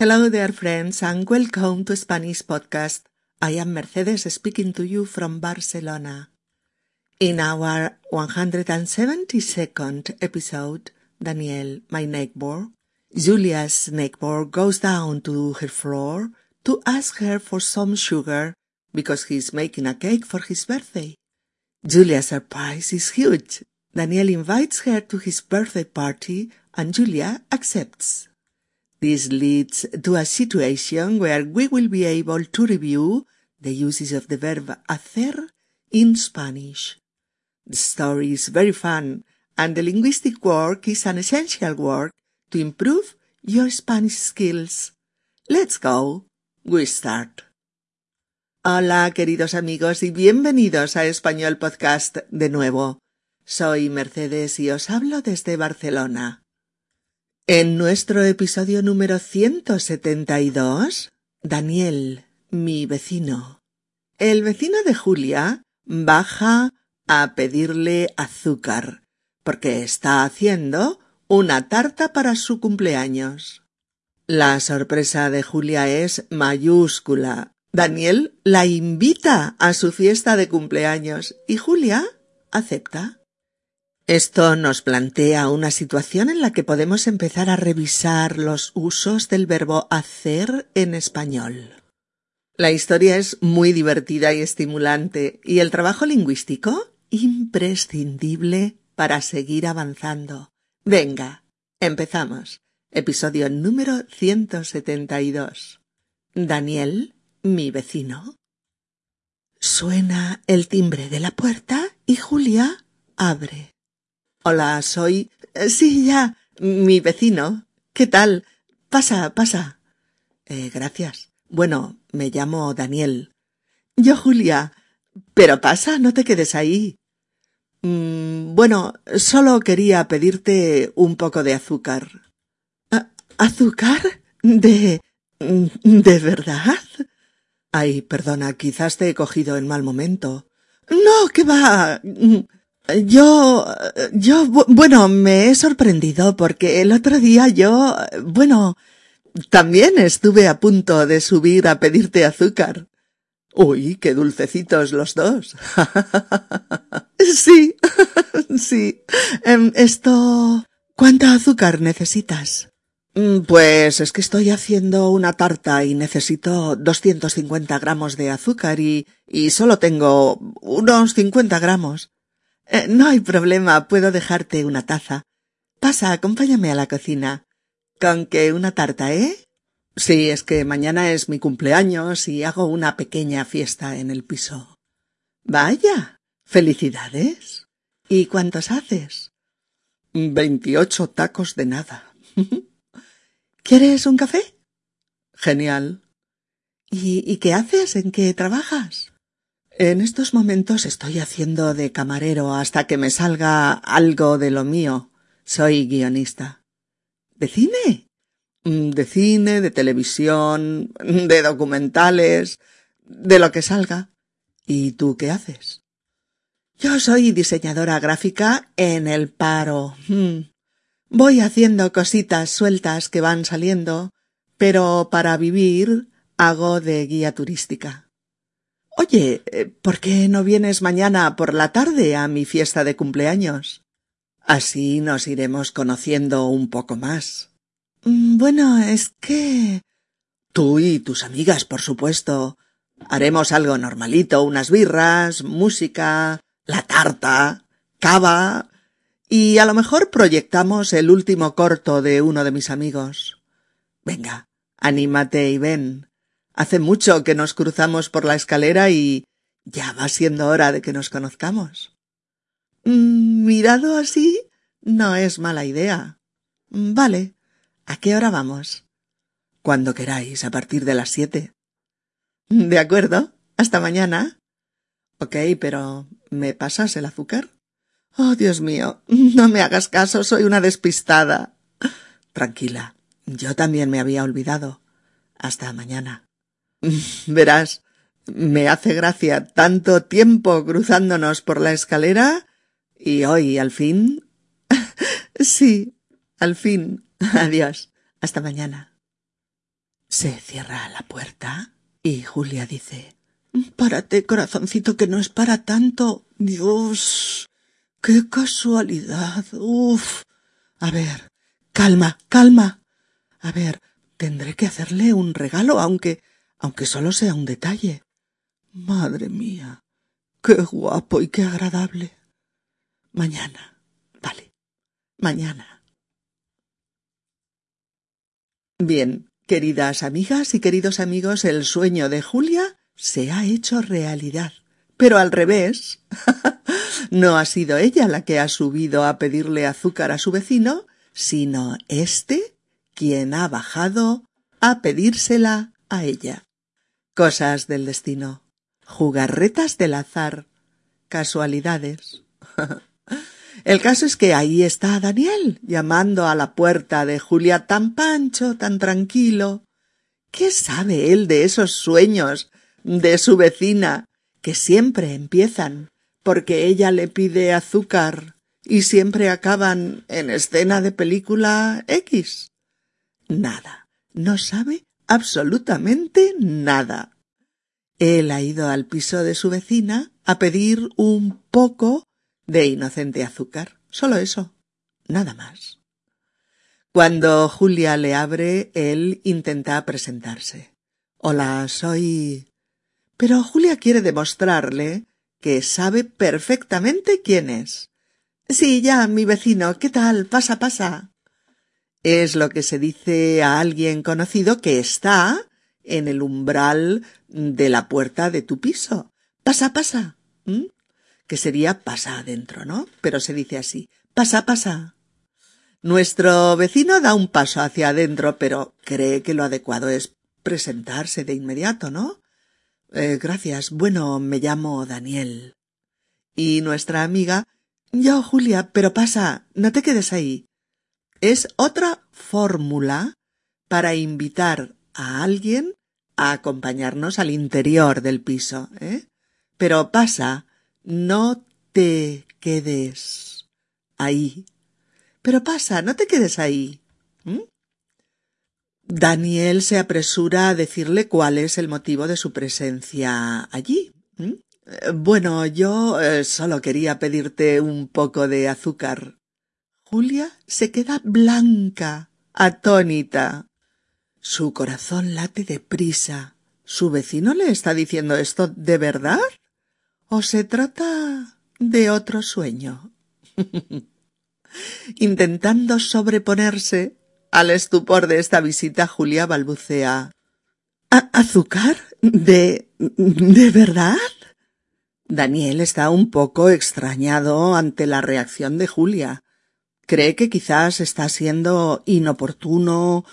Hello there, friends, and welcome to Spanish Podcast. I am Mercedes speaking to you from Barcelona. In our 172nd episode, Daniel, my neighbor, Julia's neighbor goes down to her floor to ask her for some sugar because he's making a cake for his birthday. Julia's surprise is huge. Daniel invites her to his birthday party and Julia accepts. This leads to a situation where we will be able to review the uses of the verb hacer in Spanish. The story is very fun and the linguistic work is an essential work to improve your Spanish skills. Let's go. We start. Hola, queridos amigos, y bienvenidos a Español Podcast de nuevo. Soy Mercedes y os hablo desde Barcelona. En nuestro episodio número 172, Daniel, mi vecino. El vecino de Julia baja a pedirle azúcar, porque está haciendo una tarta para su cumpleaños. La sorpresa de Julia es mayúscula. Daniel la invita a su fiesta de cumpleaños y Julia acepta. Esto nos plantea una situación en la que podemos empezar a revisar los usos del verbo hacer en español. La historia es muy divertida y estimulante y el trabajo lingüístico imprescindible para seguir avanzando. Venga, empezamos. Episodio número 172. Daniel, mi vecino. Suena el timbre de la puerta y Julia abre. Hola, soy. Eh, sí, ya. mi vecino. ¿Qué tal? Pasa, pasa. Eh, gracias. Bueno, me llamo Daniel. Yo, Julia. Pero pasa, no te quedes ahí. Mm, bueno, solo quería pedirte un poco de azúcar. ¿Azúcar? ¿De. de verdad? Ay, perdona, quizás te he cogido en mal momento. No, que va. Yo, yo, bueno, me he sorprendido porque el otro día yo, bueno, también estuve a punto de subir a pedirte azúcar. Uy, qué dulcecitos los dos. sí, sí. Em, esto, ¿cuánta azúcar necesitas? Mm, pues es que estoy haciendo una tarta y necesito 250 gramos de azúcar y, y solo tengo unos 50 gramos. Eh, no hay problema, puedo dejarte una taza. Pasa, acompáñame a la cocina. ¿Con qué una tarta, eh? Sí, es que mañana es mi cumpleaños y hago una pequeña fiesta en el piso. Vaya. Felicidades. ¿Y cuántos haces? Veintiocho tacos de nada. ¿Quieres un café? Genial. ¿Y, ¿Y qué haces? ¿En qué trabajas? En estos momentos estoy haciendo de camarero hasta que me salga algo de lo mío. Soy guionista. ¿De cine? Mm, de cine, de televisión, de documentales, de lo que salga. ¿Y tú qué haces? Yo soy diseñadora gráfica en el paro. Mm. Voy haciendo cositas sueltas que van saliendo, pero para vivir hago de guía turística. Oye, eh, ¿por qué no vienes mañana por la tarde a mi fiesta de cumpleaños? Así nos iremos conociendo un poco más. Mm, bueno, es que. Tú y tus amigas, por supuesto. Haremos algo normalito, unas birras, música, la tarta, cava, y a lo mejor proyectamos el último corto de uno de mis amigos. Venga, anímate y ven. Hace mucho que nos cruzamos por la escalera y ya va siendo hora de que nos conozcamos. Mm, mirado así, no es mala idea. Mm, vale. ¿A qué hora vamos? Cuando queráis, a partir de las siete. De acuerdo. Hasta mañana. Ok, pero ¿me pasas el azúcar? Oh, Dios mío. No me hagas caso, soy una despistada. Tranquila. Yo también me había olvidado. Hasta mañana. Verás, me hace gracia tanto tiempo cruzándonos por la escalera y hoy al fin. sí, al fin. Adiós. Hasta mañana. Se cierra la puerta y Julia dice Párate, corazoncito, que no es para tanto. Dios. Qué casualidad. Uf. A ver. Calma, calma. A ver, tendré que hacerle un regalo, aunque aunque solo sea un detalle. Madre mía. Qué guapo y qué agradable. Mañana. Vale. Mañana. Bien, queridas amigas y queridos amigos, el sueño de Julia se ha hecho realidad. Pero al revés. no ha sido ella la que ha subido a pedirle azúcar a su vecino, sino éste quien ha bajado a pedírsela a ella. Cosas del destino. Jugarretas del azar. Casualidades. El caso es que ahí está Daniel, llamando a la puerta de Julia tan pancho, tan tranquilo. ¿Qué sabe él de esos sueños de su vecina, que siempre empiezan porque ella le pide azúcar y siempre acaban en escena de película X. Nada, no sabe absolutamente nada. Él ha ido al piso de su vecina a pedir un poco de inocente azúcar. Solo eso. Nada más. Cuando Julia le abre, él intenta presentarse. Hola, soy pero Julia quiere demostrarle que sabe perfectamente quién es. Sí, ya, mi vecino, ¿qué tal? Pasa, pasa. Es lo que se dice a alguien conocido que está en el umbral de la puerta de tu piso. Pasa, pasa. Que sería pasa adentro, ¿no? Pero se dice así. Pasa, pasa. Nuestro vecino da un paso hacia adentro, pero cree que lo adecuado es presentarse de inmediato, ¿no? Eh, gracias. Bueno, me llamo Daniel. Y nuestra amiga. Yo, Julia, pero pasa, no te quedes ahí. Es otra fórmula para invitar a alguien a acompañarnos al interior del piso, ¿eh? Pero pasa, no te quedes ahí. Pero pasa, no te quedes ahí. Daniel se apresura a decirle cuál es el motivo de su presencia allí. ¿Mm? Bueno, yo eh, solo quería pedirte un poco de azúcar. Julia se queda blanca, atónita. Su corazón late deprisa. ¿Su vecino le está diciendo esto de verdad? ¿O se trata de otro sueño? Intentando sobreponerse, al estupor de esta visita, Julia balbucea. ¿Azúcar? ¿De. de verdad? Daniel está un poco extrañado ante la reacción de Julia. Cree que quizás está siendo inoportuno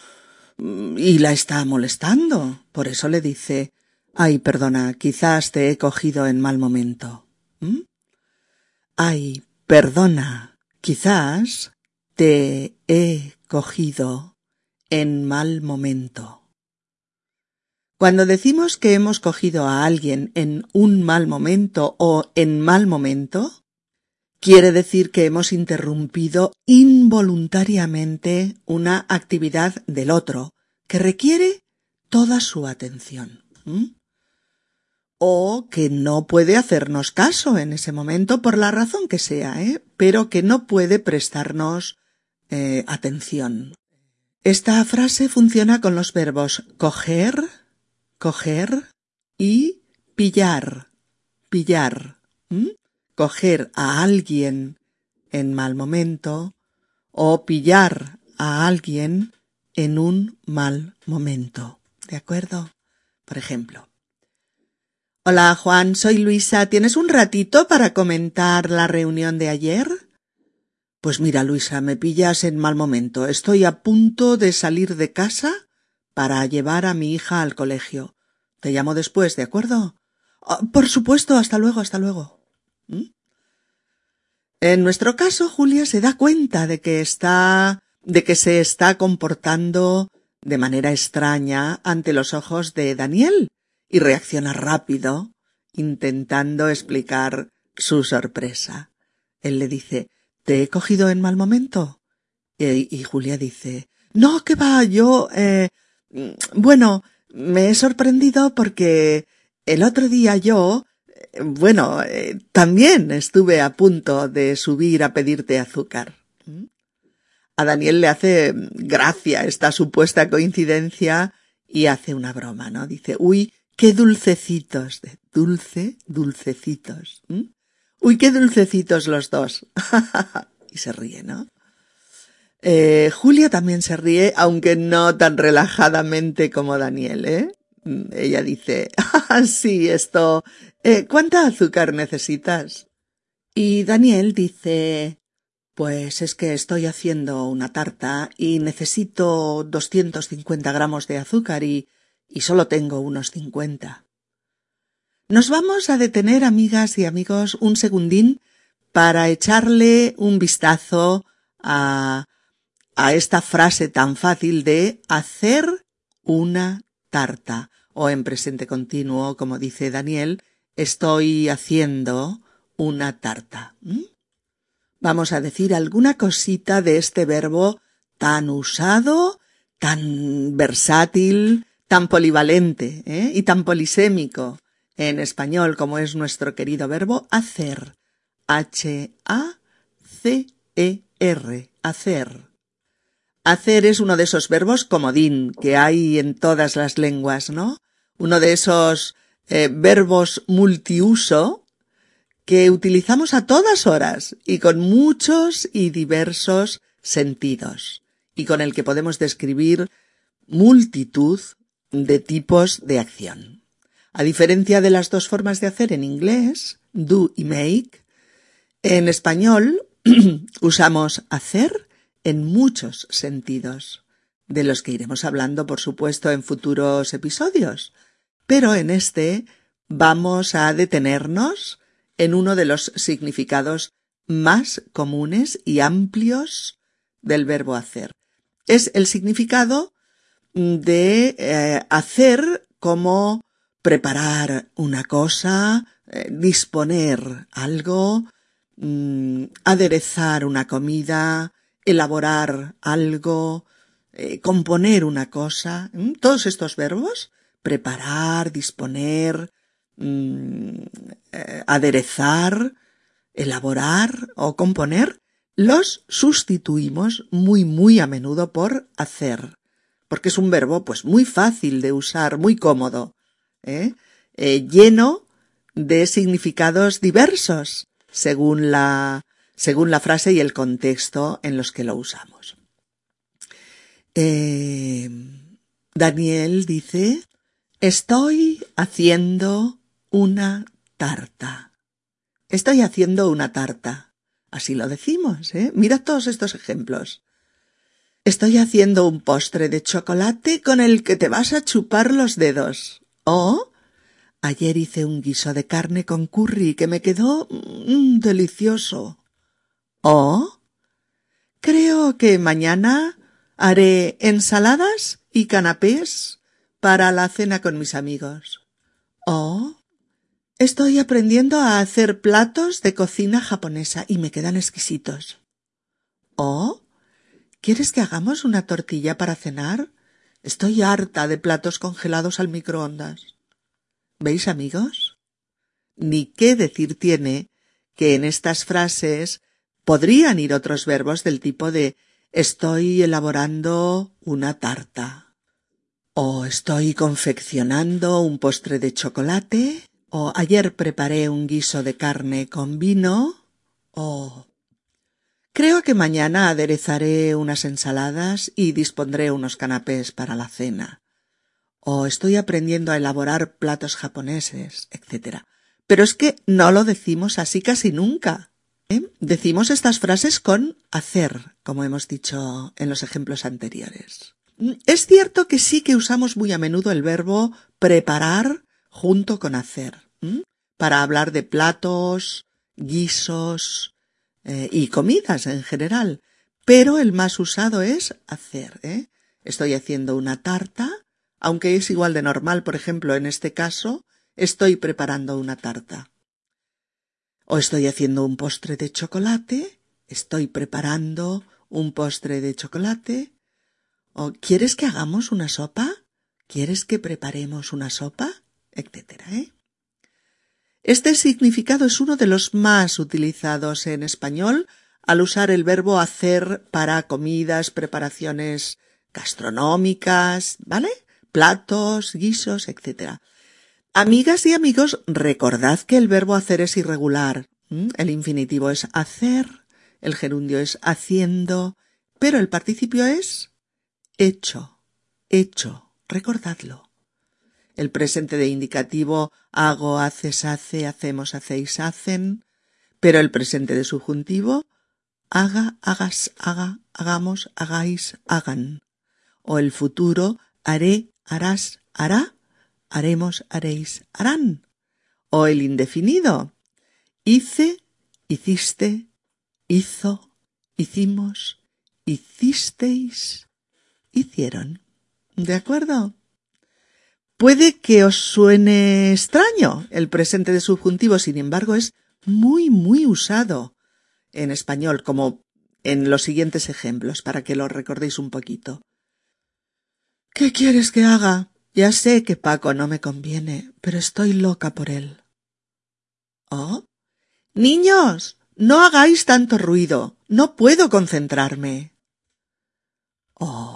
y la está molestando. Por eso le dice Ay, perdona, quizás te he cogido en mal momento. ¿Mm? Ay, perdona, quizás te he cogido en mal momento. Cuando decimos que hemos cogido a alguien en un mal momento o en mal momento, quiere decir que hemos interrumpido involuntariamente una actividad del otro que requiere toda su atención. O que no puede hacernos caso en ese momento por la razón que sea, ¿eh? pero que no puede prestarnos eh, atención. Esta frase funciona con los verbos coger, coger y pillar, pillar. Coger a alguien en mal momento o pillar a alguien en un mal momento. ¿De acuerdo? Por ejemplo. Hola Juan, soy Luisa. ¿Tienes un ratito para comentar la reunión de ayer? Pues mira, Luisa, me pillas en mal momento. Estoy a punto de salir de casa para llevar a mi hija al colegio. Te llamo después, ¿de acuerdo? Ah, por supuesto, hasta luego, hasta luego. ¿Mm? En nuestro caso, Julia se da cuenta de que está de que se está comportando de manera extraña ante los ojos de Daniel y reacciona rápido, intentando explicar su sorpresa. Él le dice ¿Te he cogido en mal momento? Y, Julia dice No, que va, yo eh, Mm, bueno, me he sorprendido porque el otro día yo, bueno, eh, también estuve a punto de subir a pedirte azúcar. A Daniel le hace gracia esta supuesta coincidencia y hace una broma, ¿no? Dice, uy, qué dulcecitos, de dulce, dulcecitos. Uy, qué dulcecitos los dos. y se ríe, ¿no? Eh, Julia también se ríe, aunque no tan relajadamente como Daniel, ¿eh? Mm, ella dice, ah, sí, esto, eh, ¿cuánta azúcar necesitas? Y Daniel dice, pues es que estoy haciendo una tarta y necesito 250 gramos de azúcar y, y solo tengo unos 50. Nos vamos a detener, amigas y amigos, un segundín para echarle un vistazo a a esta frase tan fácil de hacer una tarta o en presente continuo, como dice Daniel, estoy haciendo una tarta. Vamos a decir alguna cosita de este verbo tan usado, tan versátil, tan polivalente ¿eh? y tan polisémico en español como es nuestro querido verbo hacer. H-A-C-E-R. Hacer. Hacer es uno de esos verbos comodín que hay en todas las lenguas, ¿no? Uno de esos eh, verbos multiuso que utilizamos a todas horas y con muchos y diversos sentidos y con el que podemos describir multitud de tipos de acción. A diferencia de las dos formas de hacer en inglés, do y make, en español usamos hacer en muchos sentidos, de los que iremos hablando, por supuesto, en futuros episodios. Pero en este vamos a detenernos en uno de los significados más comunes y amplios del verbo hacer. Es el significado de eh, hacer como preparar una cosa, eh, disponer algo, mm, aderezar una comida, elaborar algo, eh, componer una cosa, todos estos verbos, preparar, disponer, mm, eh, aderezar, elaborar o componer, los sustituimos muy muy a menudo por hacer, porque es un verbo pues muy fácil de usar, muy cómodo, ¿eh? lleno de significados diversos según la según la frase y el contexto en los que lo usamos. Eh, Daniel dice, estoy haciendo una tarta. Estoy haciendo una tarta. Así lo decimos, ¿eh? Mira todos estos ejemplos. Estoy haciendo un postre de chocolate con el que te vas a chupar los dedos. O ayer hice un guiso de carne con curry que me quedó mm, delicioso. Oh, creo que mañana haré ensaladas y canapés para la cena con mis amigos. Oh, estoy aprendiendo a hacer platos de cocina japonesa y me quedan exquisitos. Oh, ¿quieres que hagamos una tortilla para cenar? Estoy harta de platos congelados al microondas. ¿Veis, amigos? Ni qué decir tiene que en estas frases Podrían ir otros verbos del tipo de estoy elaborando una tarta o estoy confeccionando un postre de chocolate o ayer preparé un guiso de carne con vino o creo que mañana aderezaré unas ensaladas y dispondré unos canapés para la cena o estoy aprendiendo a elaborar platos japoneses, etc. Pero es que no lo decimos así casi nunca. ¿Eh? Decimos estas frases con hacer, como hemos dicho en los ejemplos anteriores. Es cierto que sí que usamos muy a menudo el verbo preparar junto con hacer, para hablar de platos, guisos eh, y comidas en general, pero el más usado es hacer. ¿eh? Estoy haciendo una tarta, aunque es igual de normal, por ejemplo, en este caso, estoy preparando una tarta. O estoy haciendo un postre de chocolate, estoy preparando un postre de chocolate. ¿O quieres que hagamos una sopa? ¿Quieres que preparemos una sopa? etcétera, ¿eh? Este significado es uno de los más utilizados en español al usar el verbo hacer para comidas, preparaciones gastronómicas, ¿vale? Platos, guisos, etc. Amigas y amigos, recordad que el verbo hacer es irregular. El infinitivo es hacer, el gerundio es haciendo, pero el participio es hecho, hecho, recordadlo. El presente de indicativo hago, haces, hace, hacemos, hacéis, hacen, pero el presente de subjuntivo haga, hagas, haga, hagamos, hagáis, hagan. O el futuro haré, harás, hará, haremos, haréis, harán. O el indefinido hice, hiciste, hizo, hicimos, hicisteis, hicieron. ¿De acuerdo? Puede que os suene extraño el presente de subjuntivo, sin embargo, es muy, muy usado en español, como en los siguientes ejemplos, para que lo recordéis un poquito. ¿Qué quieres que haga? Ya sé que Paco no me conviene, pero estoy loca por él. ¿Oh? Niños, no hagáis tanto ruido. No puedo concentrarme. Oh,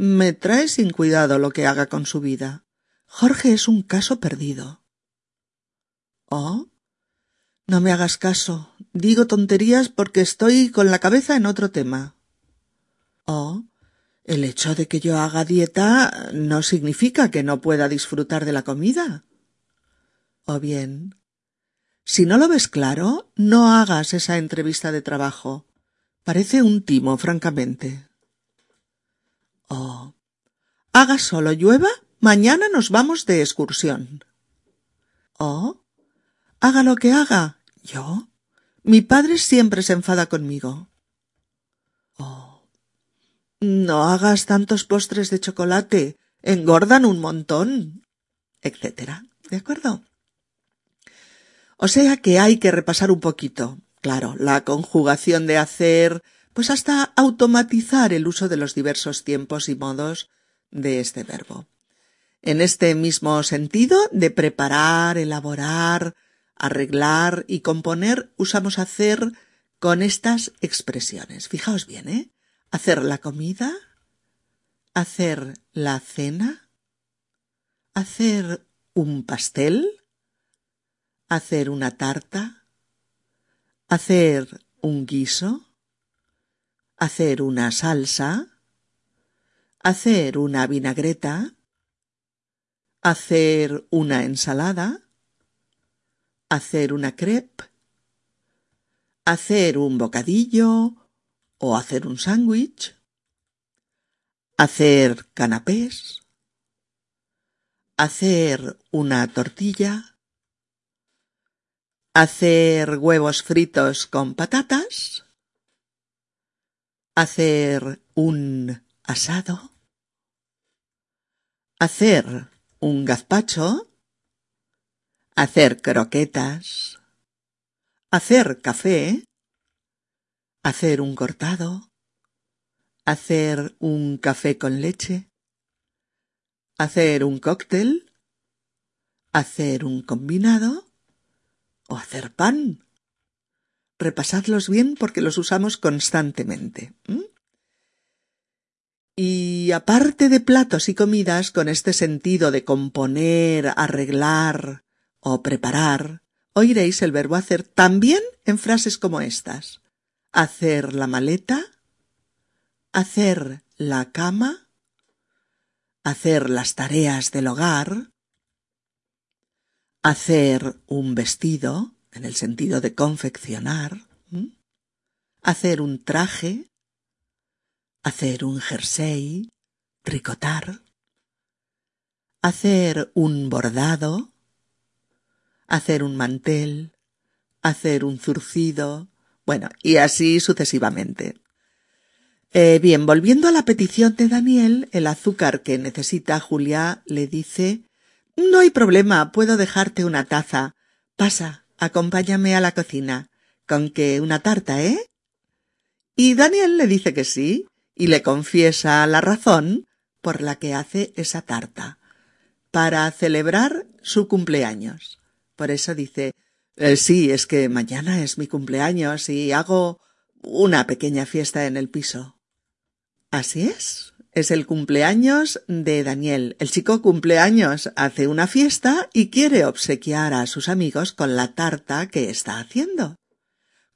me trae sin cuidado lo que haga con su vida. Jorge es un caso perdido. ¿Oh? No me hagas caso. Digo tonterías porque estoy con la cabeza en otro tema. Oh, el hecho de que yo haga dieta no significa que no pueda disfrutar de la comida. O bien, si no lo ves claro, no hagas esa entrevista de trabajo. Parece un timo, francamente. Oh. Haga solo llueva, mañana nos vamos de excursión. Oh. Haga lo que haga. ¿Yo? Mi padre siempre se enfada conmigo. Oh. No hagas tantos postres de chocolate. Engordan un montón. etcétera. ¿De acuerdo? O sea que hay que repasar un poquito. Claro, la conjugación de hacer, pues hasta automatizar el uso de los diversos tiempos y modos de este verbo. En este mismo sentido de preparar, elaborar, arreglar y componer, usamos hacer con estas expresiones. Fijaos bien, ¿eh? Hacer la comida, hacer la cena, hacer un pastel, hacer una tarta, hacer un guiso, hacer una salsa, hacer una vinagreta, hacer una ensalada, hacer una crepe, hacer un bocadillo o hacer un sándwich, hacer canapés, hacer una tortilla, hacer huevos fritos con patatas, hacer un asado, hacer un gazpacho, hacer croquetas, hacer café, hacer un cortado, hacer un café con leche, hacer un cóctel, hacer un combinado o hacer pan repasadlos bien porque los usamos constantemente. Y aparte de platos y comidas, con este sentido de componer, arreglar o preparar, oiréis el verbo hacer también en frases como estas. Hacer la maleta, hacer la cama, hacer las tareas del hogar, hacer un vestido, en el sentido de confeccionar, hacer un traje, hacer un jersey, tricotar, hacer un bordado, hacer un mantel, hacer un zurcido, bueno, y así sucesivamente. Eh, bien, volviendo a la petición de Daniel, el azúcar que necesita Julia le dice No hay problema, puedo dejarte una taza. Pasa, Acompáñame a la cocina. Con que una tarta, ¿eh? Y Daniel le dice que sí, y le confiesa la razón por la que hace esa tarta, para celebrar su cumpleaños. Por eso dice, eh, sí, es que mañana es mi cumpleaños y hago una pequeña fiesta en el piso. Así es. Es el cumpleaños de Daniel. El chico cumpleaños hace una fiesta y quiere obsequiar a sus amigos con la tarta que está haciendo.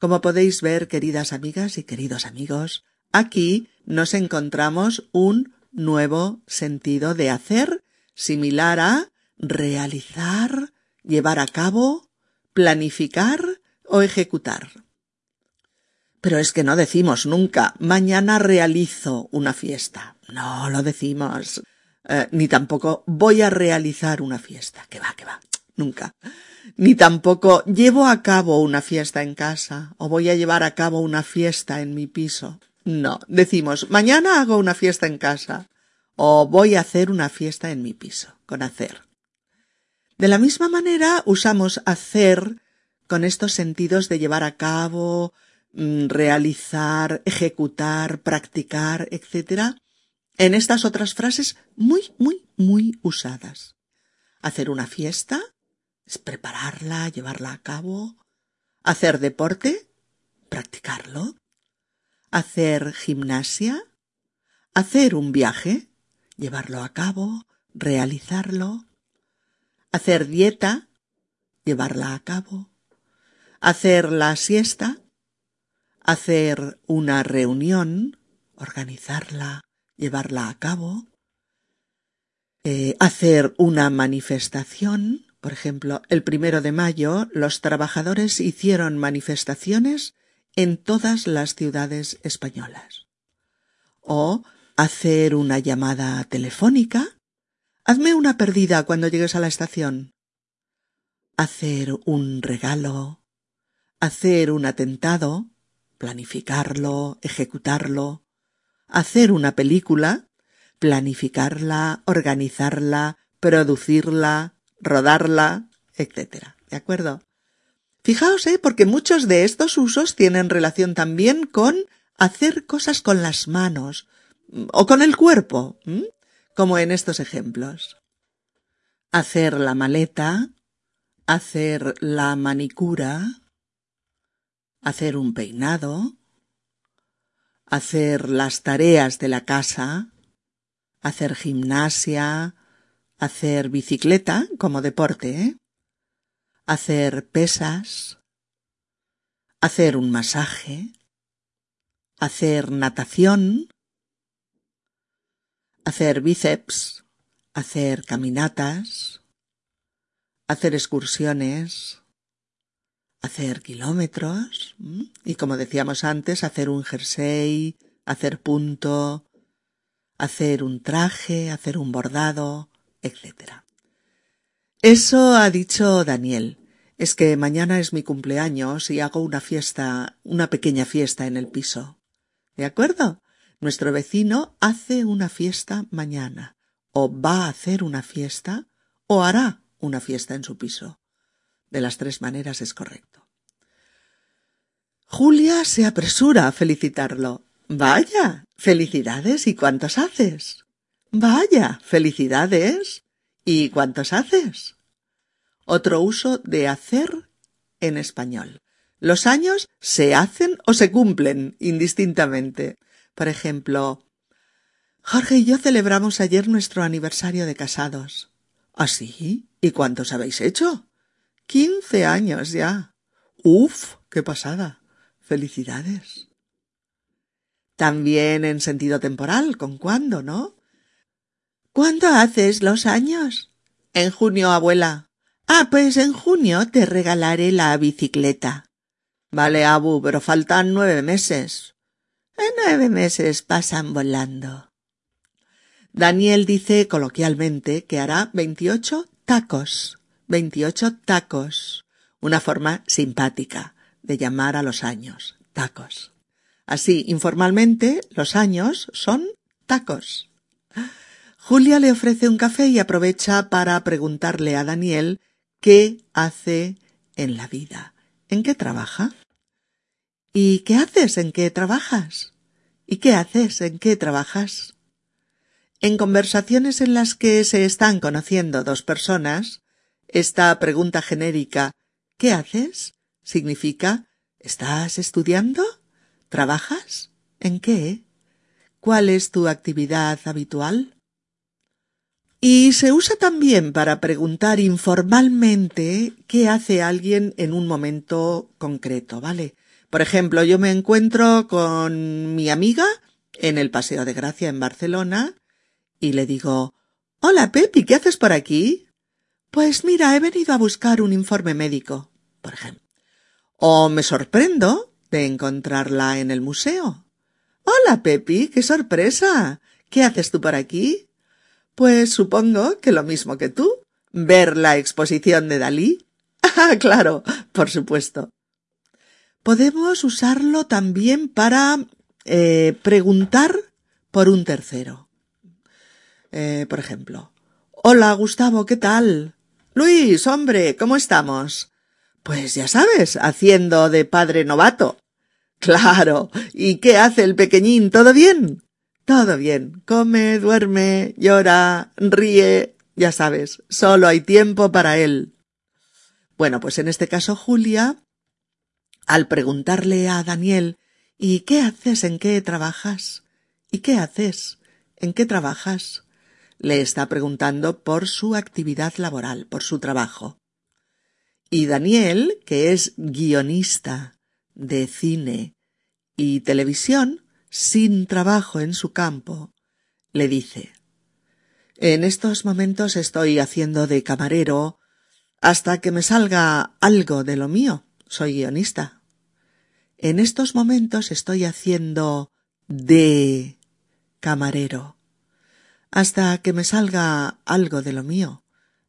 Como podéis ver, queridas amigas y queridos amigos, aquí nos encontramos un nuevo sentido de hacer similar a realizar, llevar a cabo, planificar o ejecutar. Pero es que no decimos nunca mañana realizo una fiesta. No lo decimos. Eh, ni tampoco voy a realizar una fiesta. Que va, que va. Nunca. Ni tampoco llevo a cabo una fiesta en casa o voy a llevar a cabo una fiesta en mi piso. No, decimos mañana hago una fiesta en casa o voy a hacer una fiesta en mi piso, con hacer. De la misma manera usamos hacer con estos sentidos de llevar a cabo, realizar, ejecutar, practicar, etc. en estas otras frases muy, muy, muy usadas. Hacer una fiesta es prepararla, llevarla a cabo. Hacer deporte, practicarlo. Hacer gimnasia. Hacer un viaje, llevarlo a cabo, realizarlo hacer dieta, llevarla a cabo, hacer la siesta, hacer una reunión, organizarla, llevarla a cabo, eh, hacer una manifestación, por ejemplo, el primero de mayo los trabajadores hicieron manifestaciones en todas las ciudades españolas. O hacer una llamada telefónica, Hazme una perdida cuando llegues a la estación. Hacer un regalo, hacer un atentado, planificarlo, ejecutarlo, hacer una película, planificarla, organizarla, producirla, rodarla, etc. ¿De acuerdo? Fijaos, ¿eh? porque muchos de estos usos tienen relación también con hacer cosas con las manos o con el cuerpo como en estos ejemplos. Hacer la maleta, hacer la manicura, hacer un peinado, hacer las tareas de la casa, hacer gimnasia, hacer bicicleta como deporte, ¿eh? hacer pesas, hacer un masaje, hacer natación, hacer bíceps, hacer caminatas, hacer excursiones, hacer kilómetros y como decíamos antes, hacer un jersey, hacer punto, hacer un traje, hacer un bordado, etc. Eso ha dicho Daniel. Es que mañana es mi cumpleaños y hago una fiesta, una pequeña fiesta en el piso. ¿De acuerdo? Nuestro vecino hace una fiesta mañana, o va a hacer una fiesta, o hará una fiesta en su piso. De las tres maneras es correcto. Julia se apresura a felicitarlo. Vaya, felicidades y cuántos haces. Vaya, felicidades y cuántos haces. Otro uso de hacer en español. Los años se hacen o se cumplen indistintamente. Por ejemplo, Jorge y yo celebramos ayer nuestro aniversario de casados. ¿Ah, sí? ¿Y cuántos habéis hecho? Quince años ya. Uf, qué pasada. Felicidades. También en sentido temporal, ¿con cuándo, no? ¿Cuándo haces los años? En junio, abuela. Ah, pues en junio te regalaré la bicicleta. Vale, Abu, pero faltan nueve meses. En nueve meses pasan volando. Daniel dice coloquialmente que hará veintiocho tacos. Veintiocho tacos. Una forma simpática de llamar a los años. Tacos. Así, informalmente, los años son tacos. Julia le ofrece un café y aprovecha para preguntarle a Daniel qué hace en la vida, en qué trabaja. ¿Y qué haces? ¿En qué trabajas? ¿Y qué haces? ¿En qué trabajas? En conversaciones en las que se están conociendo dos personas, esta pregunta genérica ¿qué haces? significa ¿estás estudiando? ¿Trabajas? ¿En qué? ¿Cuál es tu actividad habitual? Y se usa también para preguntar informalmente qué hace alguien en un momento concreto, ¿vale? Por ejemplo, yo me encuentro con mi amiga en el Paseo de Gracia en Barcelona y le digo Hola, Pepi, ¿qué haces por aquí? Pues mira, he venido a buscar un informe médico, por ejemplo. O me sorprendo de encontrarla en el museo. Hola, Pepi, qué sorpresa. ¿Qué haces tú por aquí? Pues supongo que lo mismo que tú. Ver la exposición de Dalí. Ah, claro, por supuesto. Podemos usarlo también para eh, preguntar por un tercero. Eh, por ejemplo. Hola, Gustavo, ¿qué tal? Luis, hombre, ¿cómo estamos? Pues ya sabes, haciendo de padre novato. Claro. ¿Y qué hace el pequeñín? ¿Todo bien? Todo bien. Come, duerme, llora, ríe. Ya sabes, solo hay tiempo para él. Bueno, pues en este caso Julia, al preguntarle a Daniel ¿Y qué haces? ¿En qué trabajas? ¿Y qué haces? ¿En qué trabajas? Le está preguntando por su actividad laboral, por su trabajo. Y Daniel, que es guionista de cine y televisión, sin trabajo en su campo, le dice En estos momentos estoy haciendo de camarero hasta que me salga algo de lo mío. Soy guionista. En estos momentos estoy haciendo de camarero hasta que me salga algo de lo mío.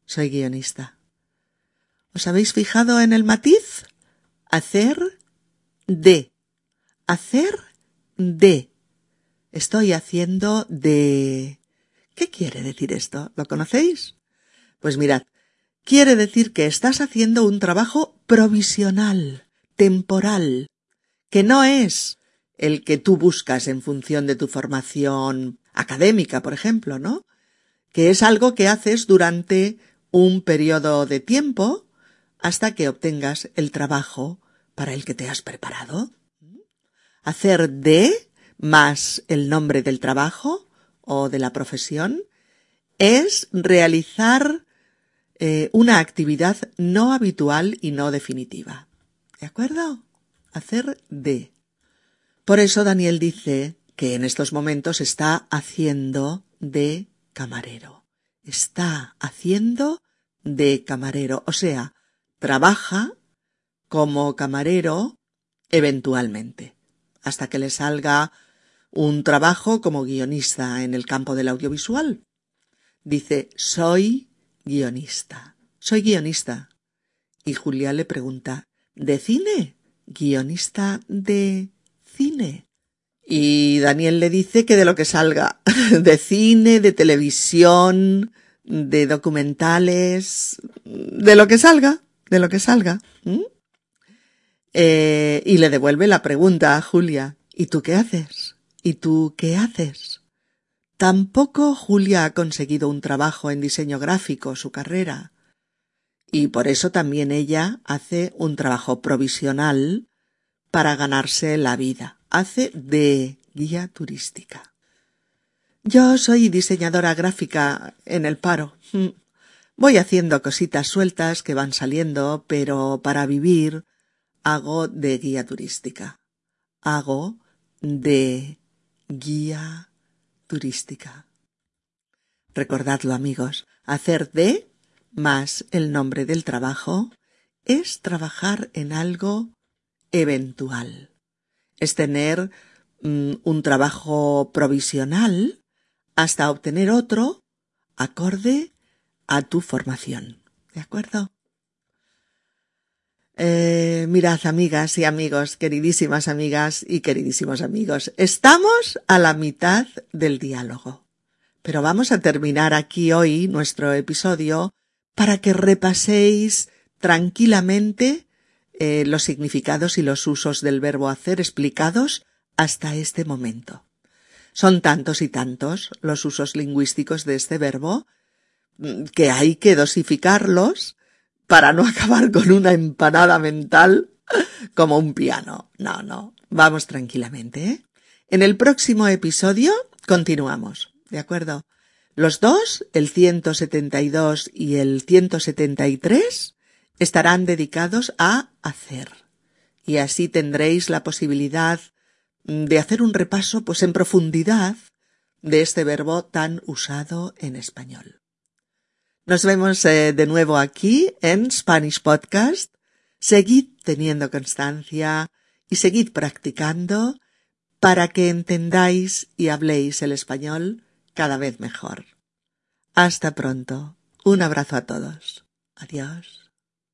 Soy guionista. ¿Os habéis fijado en el matiz? Hacer de. Hacer de. Estoy haciendo de. ¿Qué quiere decir esto? ¿Lo conocéis? Pues mirad, quiere decir que estás haciendo un trabajo provisional, temporal, que no es el que tú buscas en función de tu formación académica, por ejemplo, ¿no? Que es algo que haces durante un periodo de tiempo hasta que obtengas el trabajo para el que te has preparado. Hacer de más el nombre del trabajo o de la profesión es realizar eh, una actividad no habitual y no definitiva. ¿De acuerdo? Hacer de. Por eso Daniel dice que en estos momentos está haciendo de camarero. Está haciendo de camarero, o sea, trabaja como camarero eventualmente, hasta que le salga un trabajo como guionista en el campo del audiovisual. Dice, soy guionista, soy guionista. Y Julia le pregunta, ¿de cine? ¿Guionista de cine? Y Daniel le dice que de lo que salga, de cine, de televisión, de documentales, de lo que salga, de lo que salga. Eh, y le devuelve la pregunta a Julia, ¿y tú qué haces? ¿Y tú qué haces? Tampoco Julia ha conseguido un trabajo en diseño gráfico, su carrera. Y por eso también ella hace un trabajo provisional para ganarse la vida hace de guía turística. Yo soy diseñadora gráfica en el paro. Mm. Voy haciendo cositas sueltas que van saliendo, pero para vivir hago de guía turística. Hago de guía turística. Recordadlo amigos, hacer de más el nombre del trabajo es trabajar en algo eventual es tener mm, un trabajo provisional hasta obtener otro acorde a tu formación. ¿De acuerdo? Eh, mirad, amigas y amigos, queridísimas amigas y queridísimos amigos, estamos a la mitad del diálogo. Pero vamos a terminar aquí hoy nuestro episodio para que repaséis tranquilamente eh, los significados y los usos del verbo hacer explicados hasta este momento. Son tantos y tantos los usos lingüísticos de este verbo mm, que hay que dosificarlos para no acabar con una empanada mental como un piano. No, no. Vamos tranquilamente, ¿eh? En el próximo episodio continuamos, ¿de acuerdo? Los dos, el 172 y el 173, estarán dedicados a hacer. Y así tendréis la posibilidad de hacer un repaso, pues en profundidad, de este verbo tan usado en español. Nos vemos eh, de nuevo aquí en Spanish Podcast. Seguid teniendo constancia y seguid practicando para que entendáis y habléis el español cada vez mejor. Hasta pronto. Un abrazo a todos. Adiós.